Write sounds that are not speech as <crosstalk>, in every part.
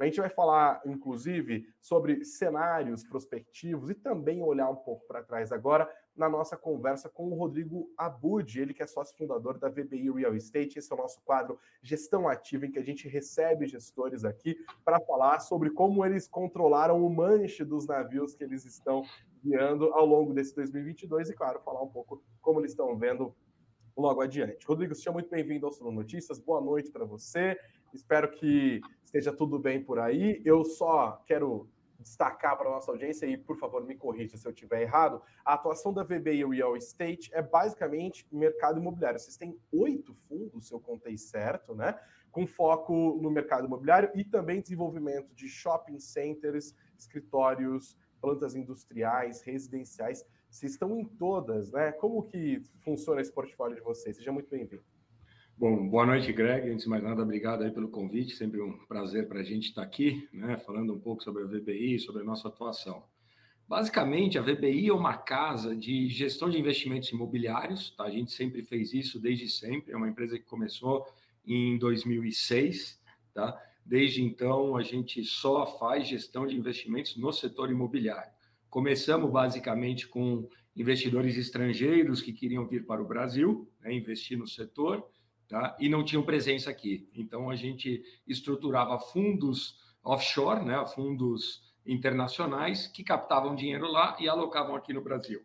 A gente vai falar, inclusive, sobre cenários prospectivos e também olhar um pouco para trás agora na nossa conversa com o Rodrigo Abud, ele que é sócio fundador da VBI Real Estate. Esse é o nosso quadro Gestão Ativa, em que a gente recebe gestores aqui para falar sobre como eles controlaram o manche dos navios que eles estão guiando ao longo desse 2022 e, claro, falar um pouco como eles estão vendo logo adiante. Rodrigo, seja muito bem-vindo ao Sono Notícias. Boa noite para você. Espero que esteja tudo bem por aí. Eu só quero destacar para a nossa audiência, e por favor me corrija se eu estiver errado, a atuação da VBI Real Estate é basicamente mercado imobiliário. Vocês têm oito fundos, se eu contei certo, né? Com foco no mercado imobiliário e também desenvolvimento de shopping centers, escritórios, plantas industriais, residenciais. Vocês estão em todas, né? Como que funciona esse portfólio de vocês? Seja muito bem-vindo. Bom, boa noite, Greg. Antes de mais nada, obrigado aí pelo convite. Sempre um prazer para a gente estar aqui, né, falando um pouco sobre a VBI, sobre a nossa atuação. Basicamente, a VBI é uma casa de gestão de investimentos imobiliários. Tá? A gente sempre fez isso desde sempre. É uma empresa que começou em 2006. Tá? Desde então, a gente só faz gestão de investimentos no setor imobiliário. Começamos basicamente com investidores estrangeiros que queriam vir para o Brasil, né, investir no setor tá? e não tinham presença aqui. Então, a gente estruturava fundos offshore, né? fundos internacionais, que captavam dinheiro lá e alocavam aqui no Brasil.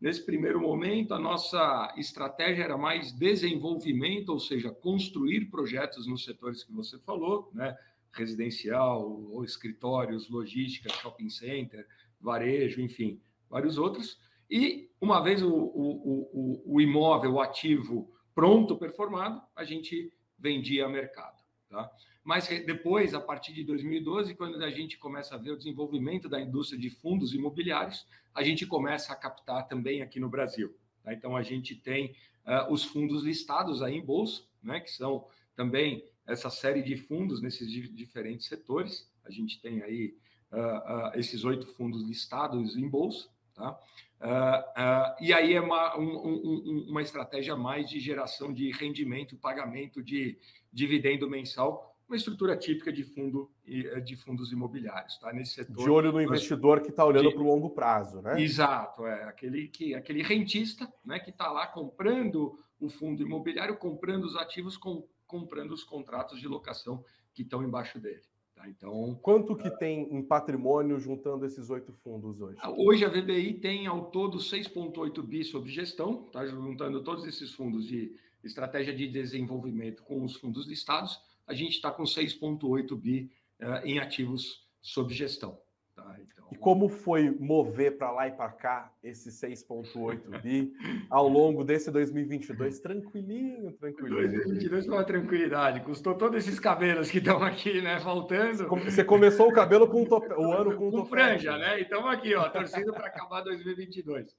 Nesse primeiro momento, a nossa estratégia era mais desenvolvimento, ou seja, construir projetos nos setores que você falou, né? residencial, ou escritórios, logística, shopping center, varejo, enfim, vários outros. E uma vez o, o, o, o imóvel, o ativo pronto, performado, a gente vendia a mercado. Tá? Mas depois, a partir de 2012, quando a gente começa a ver o desenvolvimento da indústria de fundos imobiliários, a gente começa a captar também aqui no Brasil. Tá? Então, a gente tem uh, os fundos listados aí em bolsa, né, que são também essa série de fundos nesses diferentes setores. A gente tem aí uh, uh, esses oito fundos listados em bolsa. Tá? Uh, uh, e aí é uma, um, um, uma estratégia mais de geração de rendimento, pagamento de dividendo mensal, uma estrutura típica de fundo eh, de fundos imobiliários, tá? Nesse setor. De olho no investidor que está olhando para o longo prazo, né? Exato, é aquele que aquele rentista, né, que está lá comprando o fundo imobiliário, comprando os ativos, com, comprando os contratos de locação que estão embaixo dele. Tá? Então, quanto que uh, tem em patrimônio juntando esses oito fundos hoje? Ah, hoje a VBI tem ao todo 6,8 bi sob gestão, tá? juntando todos esses fundos de estratégia de desenvolvimento com os fundos listados, a gente está com 6,8 bi uh, em ativos sob gestão. Tá, então... E como foi mover para lá e para cá esse 6,8 bi ao longo desse 2022? Tranquilinho, tranquilinho. 2022 foi uma tranquilidade. Custou todos esses cabelos que estão aqui, né? Faltando. Você começou o cabelo com top... o ano com, com franja, né? Então aqui, ó, torcendo para acabar 2022.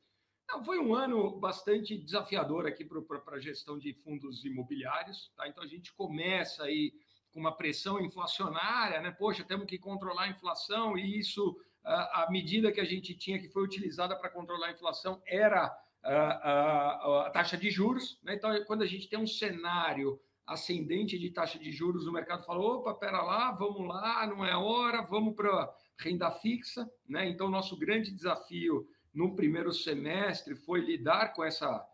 Não, foi um ano bastante desafiador aqui para a gestão de fundos imobiliários. Tá? Então a gente começa aí com uma pressão inflacionária, né? Poxa, temos que controlar a inflação, e isso, a medida que a gente tinha que foi utilizada para controlar a inflação era a, a, a taxa de juros. Né? Então, quando a gente tem um cenário ascendente de taxa de juros, o mercado falou: opa, pera lá, vamos lá, não é hora, vamos para renda fixa. Né? Então, nosso grande desafio no primeiro semestre foi lidar com essa,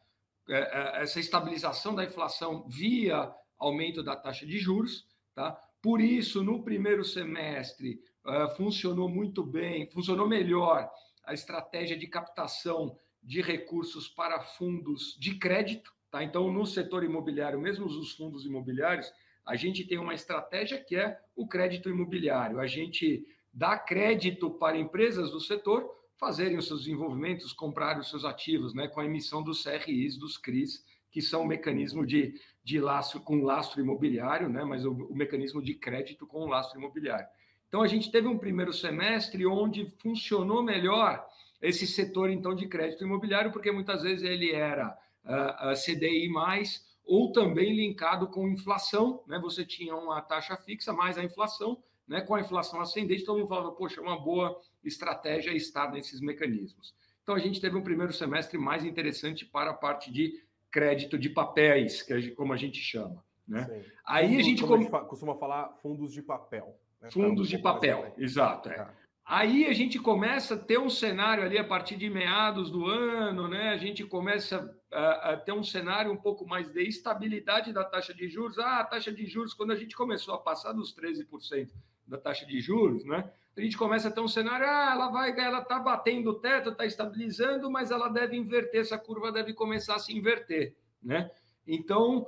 é, é, essa estabilização da inflação via aumento da taxa de juros. Tá? Por isso, no primeiro semestre, uh, funcionou muito bem, funcionou melhor a estratégia de captação de recursos para fundos de crédito. Tá? Então, no setor imobiliário, mesmo os fundos imobiliários, a gente tem uma estratégia que é o crédito imobiliário. A gente dá crédito para empresas do setor fazerem os seus desenvolvimentos, comprarem os seus ativos, né, com a emissão dos CRIs, dos CRIs, que são o mecanismo de, de lastro com lastro imobiliário, né? mas o, o mecanismo de crédito com lastro imobiliário. Então a gente teve um primeiro semestre onde funcionou melhor esse setor então de crédito imobiliário, porque muitas vezes ele era uh, uh, CDI mais ou também linkado com inflação, né? Você tinha uma taxa fixa mais a inflação, né? Com a inflação ascendente, todo mundo falava, poxa, é uma boa estratégia estar nesses mecanismos. Então a gente teve um primeiro semestre mais interessante para a parte de crédito de papéis, que é como a gente chama. Né? Aí a gente, como... costuma falar fundos de papel. Né? Fundos de papel, exato. É. Tá. Aí a gente começa a ter um cenário ali a partir de meados do ano, né? A gente começa a, a, ter um cenário um pouco mais de estabilidade da taxa de juros. Ah, a taxa de juros, quando a gente começou a passar dos 13% da taxa de juros, né? A gente começa a ter um cenário, ah, ela vai, ela está batendo o teto, está estabilizando, mas ela deve inverter, essa curva deve começar a se inverter, né? Então,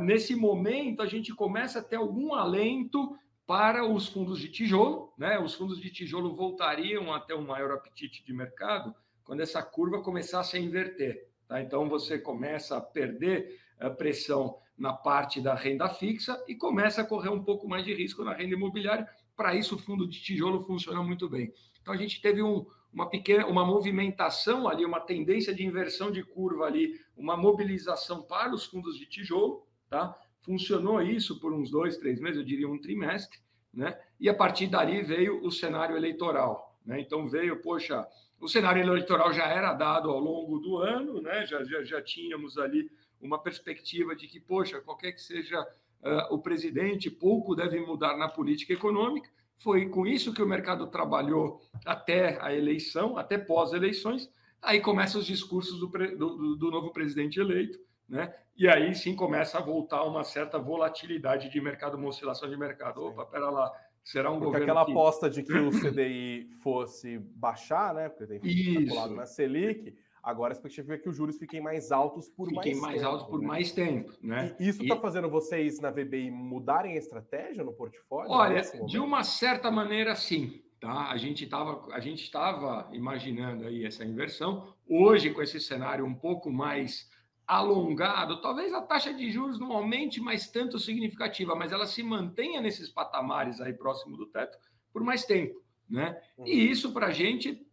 nesse momento, a gente começa a ter algum alento para os fundos de tijolo, né? Os fundos de tijolo voltariam a ter um maior apetite de mercado quando essa curva começasse a inverter. Tá? Então você começa a perder a pressão na parte da renda fixa e começa a correr um pouco mais de risco na renda imobiliária. Para isso, o fundo de tijolo funciona muito bem. Então a gente teve um, uma pequena, uma movimentação ali, uma tendência de inversão de curva ali, uma mobilização para os fundos de tijolo, tá? Funcionou isso por uns dois, três meses, eu diria um trimestre, né? E a partir dali veio o cenário eleitoral, né? Então veio, poxa, o cenário eleitoral já era dado ao longo do ano, né? Já, já, já tínhamos ali uma perspectiva de que, poxa, qualquer que seja o presidente, pouco deve mudar na política econômica. Foi com isso que o mercado trabalhou até a eleição, até pós-eleições. Aí começam os discursos do, do, do novo presidente eleito, né? E aí sim começa a voltar uma certa volatilidade de mercado, uma oscilação de mercado. Opa, pera lá, será um Porque governo. Aquela que... aposta de que o CDI fosse baixar, né? Porque tem calculado na Selic. Agora a expectativa é que os juros fiquem mais altos por fiquem mais tempo. Fiquem mais altos por né? mais tempo, né? E isso está e... fazendo vocês na VBI mudarem a estratégia no portfólio? Olha, de uma certa maneira, sim. Tá? A gente estava a gente estava imaginando aí essa inversão. Hoje, com esse cenário um pouco mais alongado, talvez a taxa de juros não aumente mais tanto significativa, mas ela se mantenha nesses patamares aí próximo do teto por mais tempo, né? E uhum. isso para a gente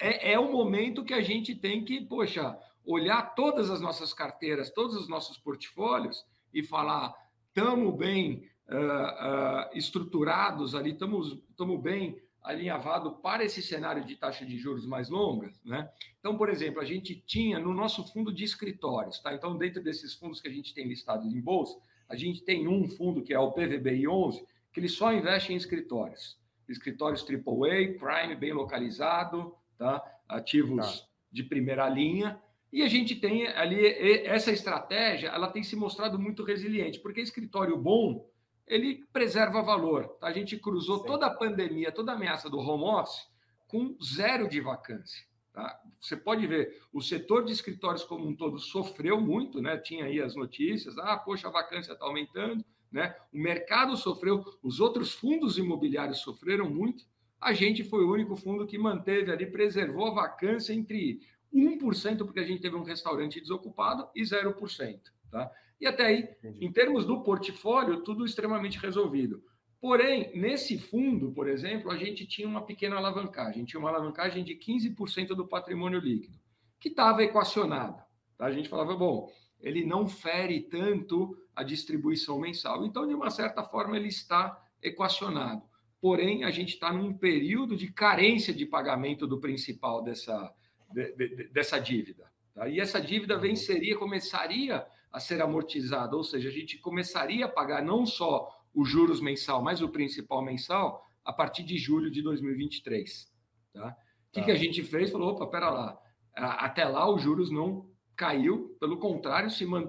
é, é o momento que a gente tem que, poxa, olhar todas as nossas carteiras, todos os nossos portfólios e falar, estamos bem uh, uh, estruturados ali, estamos bem alinhavado para esse cenário de taxa de juros mais longas, né? Então, por exemplo, a gente tinha no nosso fundo de escritórios, tá? Então, dentro desses fundos que a gente tem listados em bolsa, a gente tem um fundo que é o PVBI 11, que ele só investe em escritórios. Escritórios AAA, Prime, bem localizado, tá? Ativos tá. de primeira linha. E a gente tem ali essa estratégia, ela tem se mostrado muito resiliente, porque escritório bom ele preserva valor. Tá? A gente cruzou Sim. toda a pandemia, toda a ameaça do home office com zero de vacância. Tá? Você pode ver, o setor de escritórios como um todo sofreu muito, né? Tinha aí as notícias, ah, poxa, a vacância está aumentando, né? O mercado sofreu, os outros fundos imobiliários sofreram muito. A gente foi o único fundo que manteve ali, preservou a vacância entre 1%, porque a gente teve um restaurante desocupado, e 0%. Tá? E até aí, Entendi. em termos do portfólio, tudo extremamente resolvido. Porém, nesse fundo, por exemplo, a gente tinha uma pequena alavancagem, tinha uma alavancagem de 15% do patrimônio líquido, que estava equacionada. Tá? A gente falava, bom, ele não fere tanto a distribuição mensal. Então, de uma certa forma, ele está equacionado. Porém, a gente está num período de carência de pagamento do principal dessa, de, de, dessa dívida. Tá? E essa dívida uhum. venceria, começaria a ser amortizado, ou seja, a gente começaria a pagar não só os juros mensal, mas o principal mensal a partir de julho de 2023. Tá? O que, tá. que a gente fez? Falou, opa, pera lá, até lá os juros não caiu, pelo contrário, se man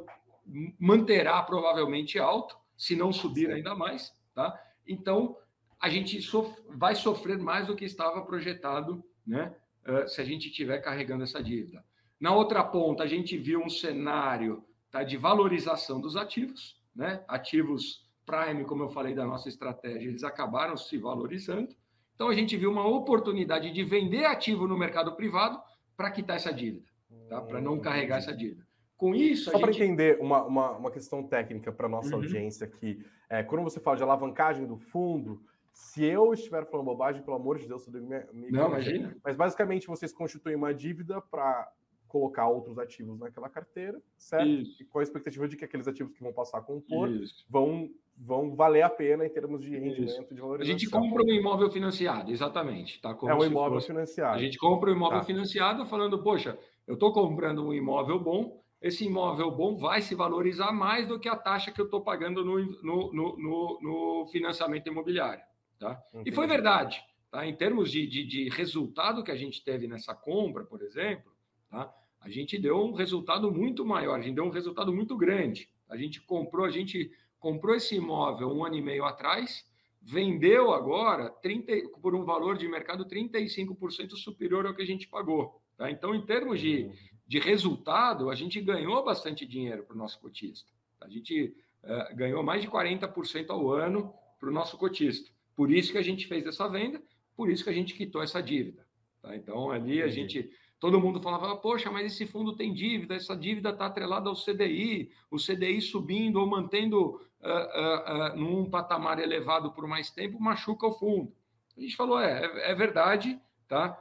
manterá provavelmente alto, se não subir ainda mais, tá? Então, a gente sof vai sofrer mais do que estava projetado, né? Uh, se a gente estiver carregando essa dívida. Na outra ponta, a gente viu um cenário tá, de valorização dos ativos, né? Ativos Prime, como eu falei da nossa estratégia, eles acabaram se valorizando. Então a gente viu uma oportunidade de vender ativo no mercado privado para quitar essa dívida, tá? Para não carregar essa dívida. Com isso, Só gente... para entender uma, uma, uma, questão técnica para nossa uhum. audiência aqui, é, quando você fala de alavancagem do fundo, se eu estiver falando bobagem, pelo amor de Deus, eu me, me Não, imagina. Mas basicamente vocês constituem uma dívida para colocar outros ativos naquela carteira, certo? Isso. E com a expectativa de que aqueles ativos que vão passar a compor vão, vão valer a pena em termos de rendimento, Isso. de valorização. A gente compra um imóvel financiado, exatamente. Tá? Como é um imóvel fosse... financiado. A gente compra um imóvel tá. financiado falando, poxa, eu estou comprando um imóvel bom, esse imóvel bom vai se valorizar mais do que a taxa que eu estou pagando no, no, no, no, financiamento imobiliário. Tá? E foi verdade. Tá? Em termos de, de, de, resultado que a gente teve nessa compra, por exemplo, tá? a gente deu um resultado muito maior, a gente deu um resultado muito grande. A gente comprou, a gente comprou esse imóvel um ano e meio atrás, vendeu agora 30, por um valor de mercado 35% superior ao que a gente pagou. Tá? Então, em termos de, de resultado, a gente ganhou bastante dinheiro para o nosso cotista. A gente uh, ganhou mais de 40% ao ano para o nosso cotista. Por isso que a gente fez essa venda, por isso que a gente quitou essa dívida. Tá? Então, ali a gente. Todo mundo falava, poxa, mas esse fundo tem dívida, essa dívida está atrelada ao CDI, o CDI subindo ou mantendo uh, uh, uh, num patamar elevado por mais tempo machuca o fundo. A gente falou, é, é, é verdade, tá?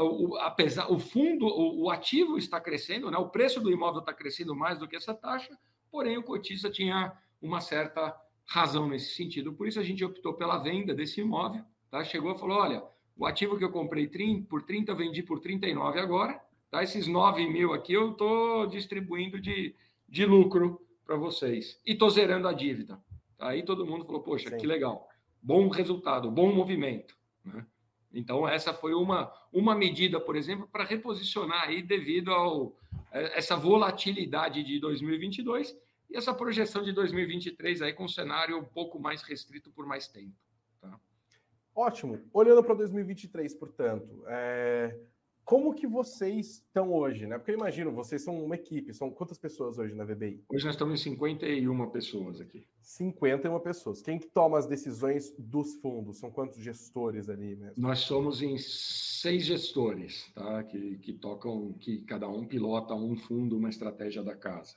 O, apesar, o fundo, o, o, ativo está crescendo, né? o preço do imóvel está crescendo mais do que essa taxa, porém o cotista tinha uma certa razão nesse sentido. Por isso a gente optou pela venda desse imóvel. Tá? Chegou e falou: olha, o ativo que eu comprei 30, por 30, eu vendi por 39 agora. Tá? Esses 9 mil aqui eu estou distribuindo de, de lucro para vocês. E estou zerando a dívida. Tá? Aí todo mundo falou: poxa, Sim. que legal. Bom resultado, bom movimento. Né? Então, essa foi uma, uma medida, por exemplo, para reposicionar aí devido a é, essa volatilidade de 2022 e essa projeção de 2023 aí com um cenário um pouco mais restrito por mais tempo. Tá? Ótimo. Olhando para 2023, portanto, é... Como que vocês estão hoje, né? Porque eu imagino, vocês são uma equipe, são quantas pessoas hoje na VBI? Hoje nós estamos em 51 pessoas aqui. 51 pessoas. Quem que toma as decisões dos fundos? São quantos gestores ali mesmo? Nós somos em seis gestores, tá? Que, que tocam, que cada um pilota um fundo, uma estratégia da casa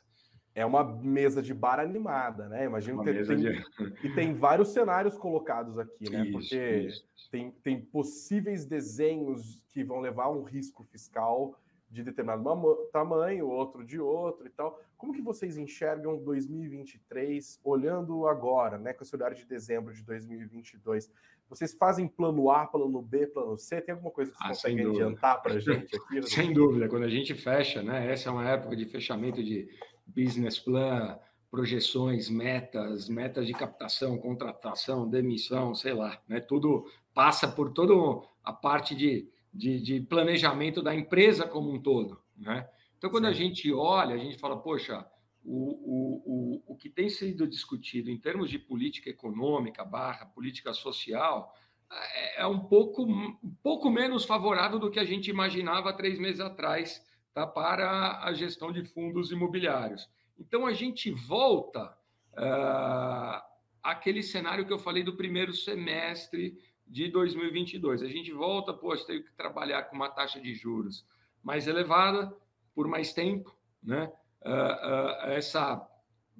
é uma mesa de bar animada, né? Imagino que tem, de... e tem vários cenários colocados aqui, né? Isso, Porque isso. Tem, tem possíveis desenhos que vão levar um risco fiscal de determinado tamanho, outro de outro e tal. Como que vocês enxergam 2023 olhando agora, né, com esse olhar de dezembro de 2022? Vocês fazem plano A, plano B, plano C? Tem alguma coisa que vocês ah, conseguem adiantar para a gente aqui? <laughs> sem dúvida, quando a gente fecha, né? Essa é uma época de fechamento de business plan, projeções, metas, metas de captação, contratação, demissão, sei lá, né? Tudo passa por toda a parte de, de, de planejamento da empresa como um todo, né? Então, quando Sim. a gente olha, a gente fala, poxa, o, o, o, o que tem sido discutido em termos de política econômica barra política social é, é um pouco, um pouco menos favorável do que a gente imaginava três meses atrás tá, para a gestão de fundos imobiliários. Então, a gente volta uh, àquele cenário que eu falei do primeiro semestre de 2022. A gente volta, poxa, tem que trabalhar com uma taxa de juros mais elevada por mais tempo, né? Uh, uh, essa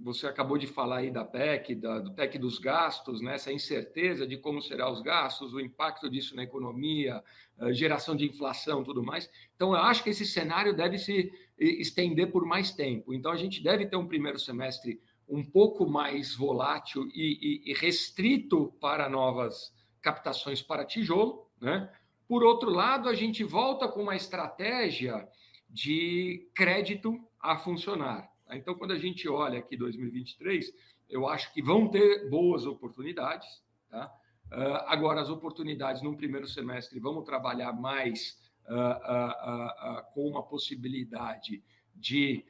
você acabou de falar aí da PEC, da, do PEC dos gastos, né? essa incerteza de como serão os gastos, o impacto disso na economia, geração de inflação, tudo mais. Então, eu acho que esse cenário deve se estender por mais tempo. Então, a gente deve ter um primeiro semestre um pouco mais volátil e, e, e restrito para novas captações para tijolo. Né? Por outro lado, a gente volta com uma estratégia de crédito a funcionar. Tá? Então, quando a gente olha aqui 2023, eu acho que vão ter boas oportunidades. Tá? Uh, agora, as oportunidades num primeiro semestre, vamos trabalhar mais uh, uh, com uma possibilidade de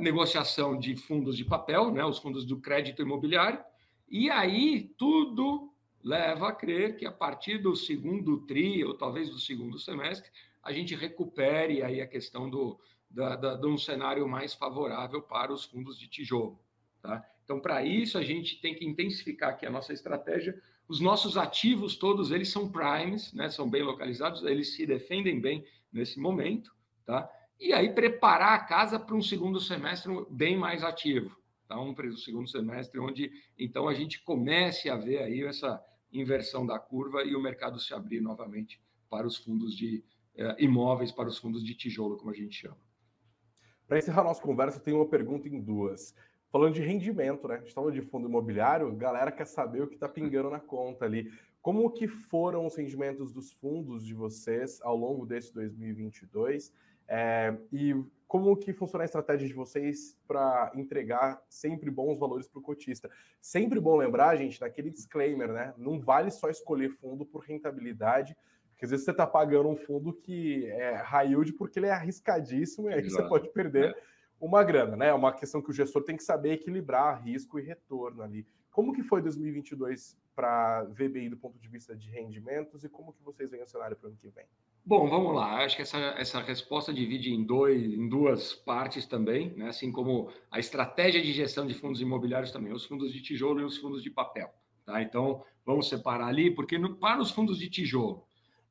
negociação de fundos de papel, né, os fundos do crédito imobiliário, e aí tudo leva a crer que a partir do segundo tri, ou talvez do segundo semestre, a gente recupere aí a questão do, da, da, de um cenário mais favorável para os fundos de tijolo. Tá? Então, para isso, a gente tem que intensificar aqui a nossa estratégia. Os nossos ativos, todos eles são primes, né? são bem localizados, eles se defendem bem nesse momento. Tá? E aí, preparar a casa para um segundo semestre bem mais ativo. Tá? Um segundo semestre onde, então, a gente comece a ver aí essa inversão da curva e o mercado se abrir novamente para os fundos de imóveis, para os fundos de tijolo, como a gente chama. Para encerrar nossa conversa, tem uma pergunta em duas. Falando de rendimento, né? A gente estava de fundo imobiliário, galera quer saber o que está pingando na conta ali. Como que foram os rendimentos dos fundos de vocês ao longo desse 2022? É, e como que funciona a estratégia de vocês para entregar sempre bons valores para o cotista? Sempre bom lembrar, gente, daquele disclaimer, né? Não vale só escolher fundo por rentabilidade, porque às vezes você está pagando um fundo que é high yield porque ele é arriscadíssimo e aí Exato. você pode perder é. uma grana, né? É uma questão que o gestor tem que saber equilibrar risco e retorno ali. Como que foi 2022 para VBI do ponto de vista de rendimentos e como que vocês veem o cenário para o ano que vem? Bom, vamos lá. Acho que essa, essa resposta divide em, dois, em duas partes também, né? assim como a estratégia de gestão de fundos imobiliários também, os fundos de tijolo e os fundos de papel. Tá? Então, vamos separar ali, porque no, para os fundos de tijolo,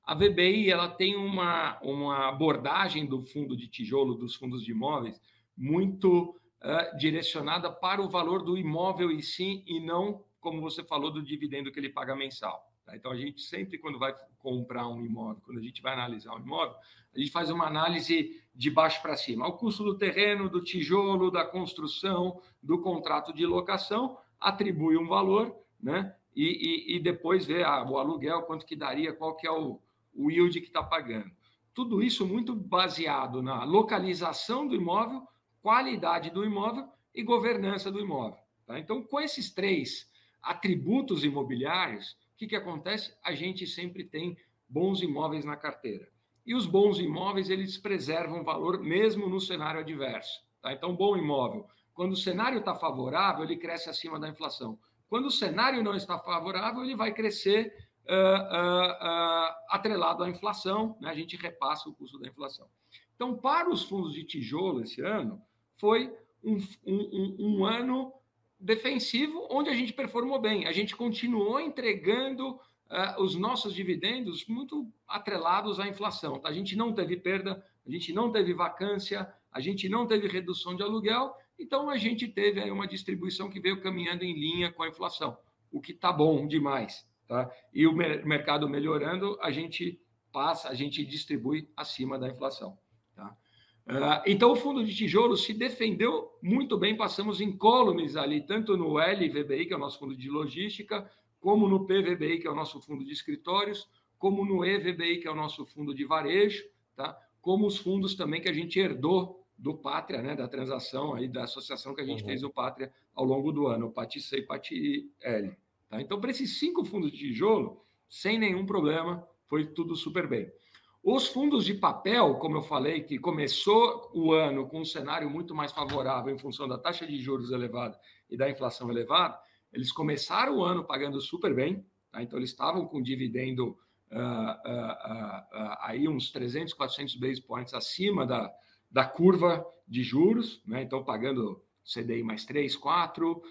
a VBI ela tem uma, uma abordagem do fundo de tijolo, dos fundos de imóveis, muito uh, direcionada para o valor do imóvel e sim, e não, como você falou, do dividendo que ele paga mensal. Tá? Então, a gente sempre, quando vai comprar um imóvel, quando a gente vai analisar um imóvel, a gente faz uma análise de baixo para cima. O custo do terreno, do tijolo, da construção, do contrato de locação, atribui um valor, né? E, e, e depois vê ah, o aluguel, quanto que daria, qual que é o, o yield que está pagando. Tudo isso muito baseado na localização do imóvel qualidade do imóvel e governança do imóvel. Tá? Então, com esses três atributos imobiliários, o que, que acontece? A gente sempre tem bons imóveis na carteira. E os bons imóveis, eles preservam valor mesmo no cenário adverso. Tá? Então, bom imóvel, quando o cenário está favorável, ele cresce acima da inflação. Quando o cenário não está favorável, ele vai crescer atrelado à inflação, né? a gente repassa o custo da inflação. Então, para os fundos de tijolo esse ano, foi um, um, um, ano defensivo onde a gente performou bem. A gente continuou entregando uh, os nossos dividendos muito atrelados à inflação. Tá? A gente não teve perda, a gente não teve vacância, a gente não teve redução de aluguel, então a gente teve aí uma distribuição que veio caminhando em linha com a inflação, o que está bom demais. Tá? E o mercado melhorando, a gente passa, a gente distribui acima da inflação. Tá? Uh, então, o fundo de tijolo se defendeu muito bem. Passamos incólumes ali, tanto no LVBI, que é o nosso fundo de logística, como no PVBI, que é o nosso fundo de escritórios, como no EVBI, que é o nosso fundo de varejo, tá? como os fundos também que a gente herdou do Pátria, né? da transação, aí, da associação que a gente uhum. fez o Pátria ao longo do ano, o PATI C e o PATI L. Tá? Então, para esses cinco fundos de tijolo, sem nenhum problema, foi tudo super bem. Os fundos de papel, como eu falei, que começou o ano com um cenário muito mais favorável em função da taxa de juros elevada e da inflação elevada, eles começaram o ano pagando super bem, tá? então eles estavam com dividendo uh, uh, uh, aí uns 300, 400 base points acima da, da curva de juros, né? então pagando CDI mais 3, 4,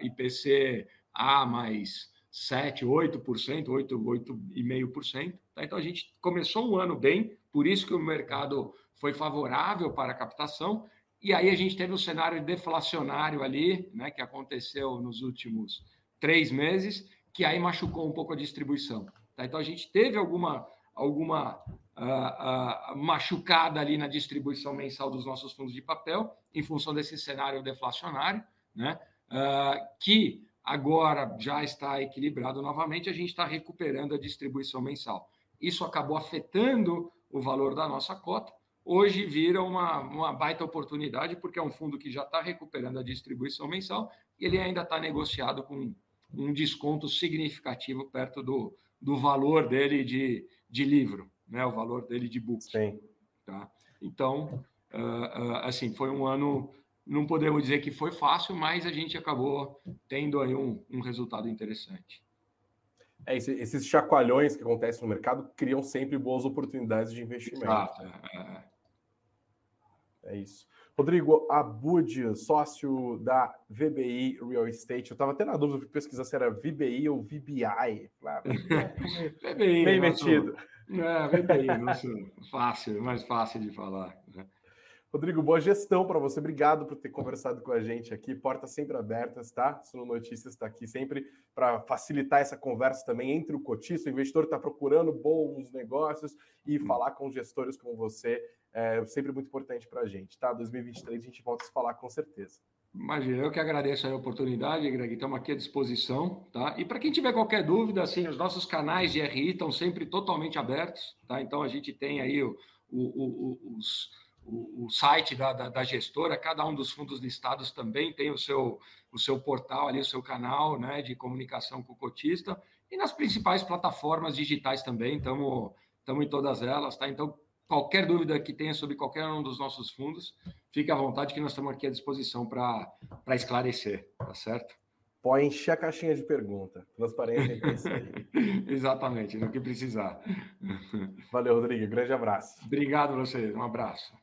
IPC A mais 7, 8%, 8, 8,5%. Tá? Então a gente começou um ano bem, por isso que o mercado foi favorável para a captação. E aí a gente teve um cenário deflacionário ali, né, que aconteceu nos últimos três meses, que aí machucou um pouco a distribuição. Tá? Então a gente teve alguma, alguma uh, uh, machucada ali na distribuição mensal dos nossos fundos de papel, em função desse cenário deflacionário, né, uh, que agora já está equilibrado novamente, a gente está recuperando a distribuição mensal. Isso acabou afetando o valor da nossa cota. Hoje vira uma, uma baita oportunidade, porque é um fundo que já está recuperando a distribuição mensal e ele ainda está negociado com um desconto significativo perto do, do valor dele de, de livro, né? o valor dele de book. Sim. Tá? Então, uh, uh, assim, foi um ano, não podemos dizer que foi fácil, mas a gente acabou tendo aí um, um resultado interessante. É, esses chacoalhões que acontecem no mercado criam sempre boas oportunidades de investimento. Exato. É, é isso. Rodrigo Abud, sócio da VBI Real Estate. Eu estava até na dúvida de pesquisar se era VBI ou VBI. Claro. VBI. Bem metido. É, VBI, nosso, fácil, mais fácil de falar. Rodrigo, boa gestão para você. Obrigado por ter conversado com a gente aqui. Portas sempre abertas, tá? Suno Notícias está aqui sempre para facilitar essa conversa também entre o cotista, o investidor está procurando bons negócios e hum. falar com gestores como você é sempre muito importante para a gente, tá? 2023 a gente volta a se falar com certeza. Imagina, eu que agradeço a oportunidade, Greg, estamos aqui à disposição, tá? E para quem tiver qualquer dúvida, assim, os nossos canais de RI estão sempre totalmente abertos, tá? Então a gente tem aí o o, o, os, o, site da, da, da, gestora, cada um dos fundos listados também tem o seu, o seu portal ali, o seu canal né, de comunicação com o cotista, e nas principais plataformas digitais também, estamos em todas elas, tá? Então, qualquer dúvida que tenha sobre qualquer um dos nossos fundos, fique à vontade que nós estamos aqui à disposição para esclarecer, tá certo? Pode encher a caixinha de pergunta. Transparência é <laughs> Exatamente, no que precisar. Valeu, Rodrigo. Grande abraço. Obrigado a vocês. Um abraço.